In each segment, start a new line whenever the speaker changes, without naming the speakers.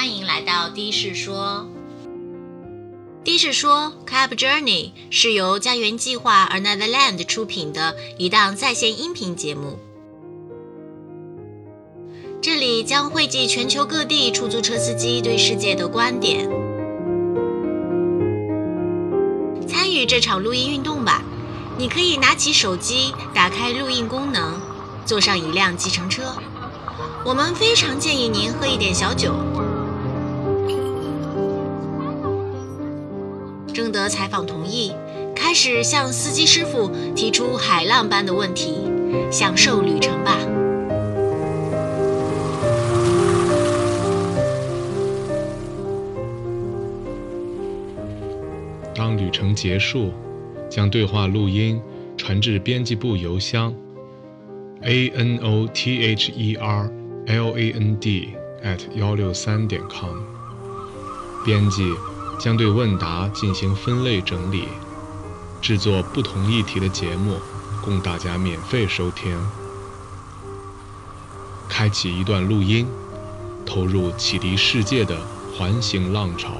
欢迎来到的士说。的士说，Cab Journey 是由家园计划 Another Land 出品的一档在线音频节目。这里将汇集全球各地出租车司机对世界的观点。参与这场录音运动吧！你可以拿起手机，打开录音功能，坐上一辆计程车。我们非常建议您喝一点小酒。征得采访同意，开始向司机师傅提出海浪般的问题，享受旅程吧。
当旅程结束，将对话录音传至编辑部邮箱 a n o t h e r l a n d at 幺六三点 com。编辑将对问答进行分类整理，制作不同议题的节目，供大家免费收听。开启一段录音，投入启迪世界的环形浪潮。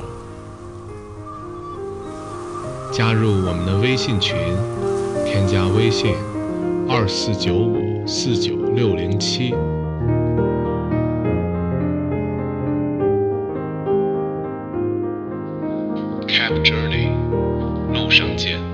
加入我们的微信群，添加微信二四九五四九六零七。Cap Journey，路上见。